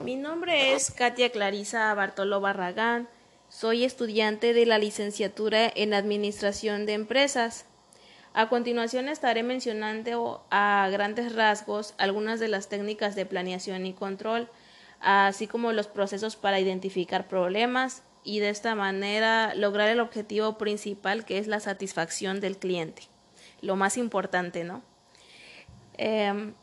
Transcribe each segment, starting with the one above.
Mi nombre es Katia Clarisa Bartolo Barragán. Soy estudiante de la licenciatura en Administración de Empresas. A continuación estaré mencionando a grandes rasgos algunas de las técnicas de planeación y control, así como los procesos para identificar problemas y de esta manera lograr el objetivo principal que es la satisfacción del cliente. Lo más importante, ¿no? Em,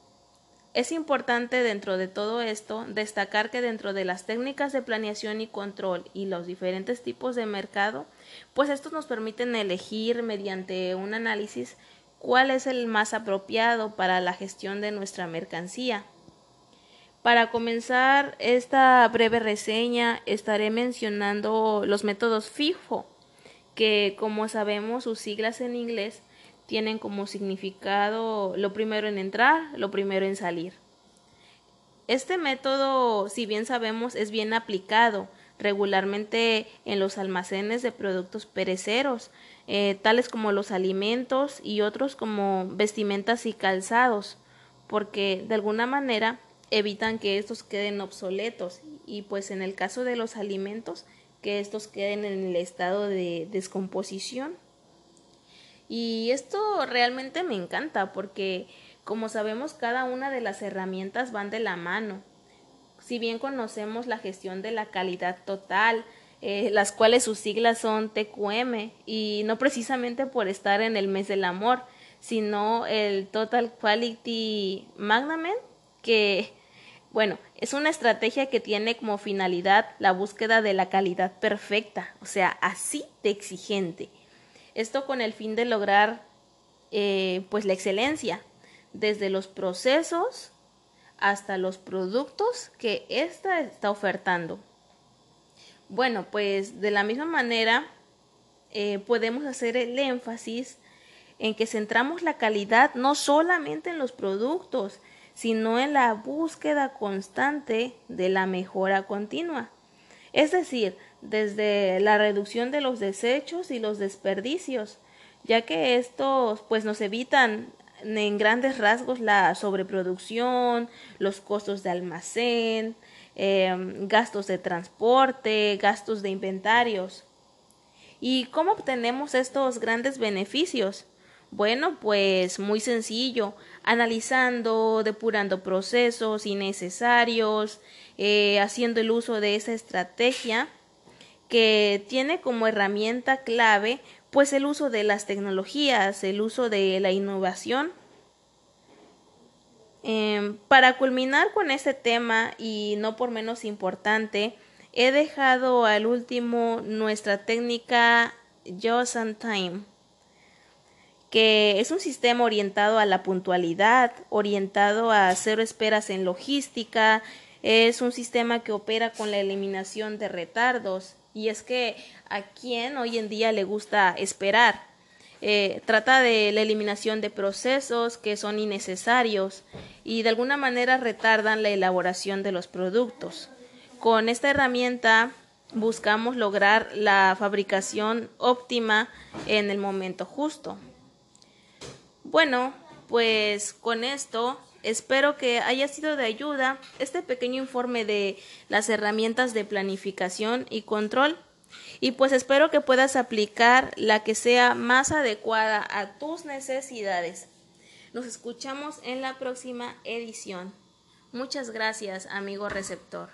es importante dentro de todo esto destacar que dentro de las técnicas de planeación y control y los diferentes tipos de mercado, pues estos nos permiten elegir mediante un análisis cuál es el más apropiado para la gestión de nuestra mercancía. Para comenzar esta breve reseña estaré mencionando los métodos FIFO, que como sabemos sus siglas en inglés tienen como significado lo primero en entrar, lo primero en salir. Este método, si bien sabemos, es bien aplicado regularmente en los almacenes de productos pereceros, eh, tales como los alimentos y otros como vestimentas y calzados, porque de alguna manera evitan que estos queden obsoletos y pues en el caso de los alimentos que estos queden en el estado de descomposición y esto realmente me encanta porque, como sabemos, cada una de las herramientas van de la mano. Si bien conocemos la gestión de la calidad total, eh, las cuales sus siglas son TQM, y no precisamente por estar en el mes del amor, sino el Total Quality Management, que, bueno, es una estrategia que tiene como finalidad la búsqueda de la calidad perfecta, o sea, así de exigente. Esto con el fin de lograr eh, pues la excelencia, desde los procesos hasta los productos que ésta está ofertando. Bueno, pues de la misma manera eh, podemos hacer el énfasis en que centramos la calidad no solamente en los productos, sino en la búsqueda constante de la mejora continua. Es decir, desde la reducción de los desechos y los desperdicios, ya que estos pues nos evitan en grandes rasgos la sobreproducción, los costos de almacén, em, gastos de transporte, gastos de inventarios. ¿Y cómo obtenemos estos grandes beneficios? Bueno, pues muy sencillo, analizando, depurando procesos innecesarios, eh, haciendo el uso de esa estrategia que tiene como herramienta clave pues el uso de las tecnologías, el uso de la innovación. Em, para culminar con este tema y no por menos importante, he dejado al último nuestra técnica Just and Time, que es un sistema orientado a la puntualidad, orientado a cero esperas en logística, es un sistema que opera con la eliminación de retardos y es que a quien hoy en día le gusta esperar. Eh, trata de la eliminación de procesos que son innecesarios y de alguna manera retardan la elaboración de los productos. Con esta herramienta buscamos lograr la fabricación óptima en el momento justo. Bueno, pues con esto Espero que haya sido de ayuda este pequeño informe de las herramientas de planificación y control y pues espero que puedas aplicar la que sea más adecuada a tus necesidades. Nos escuchamos en la próxima edición. Muchas gracias, amigo receptor.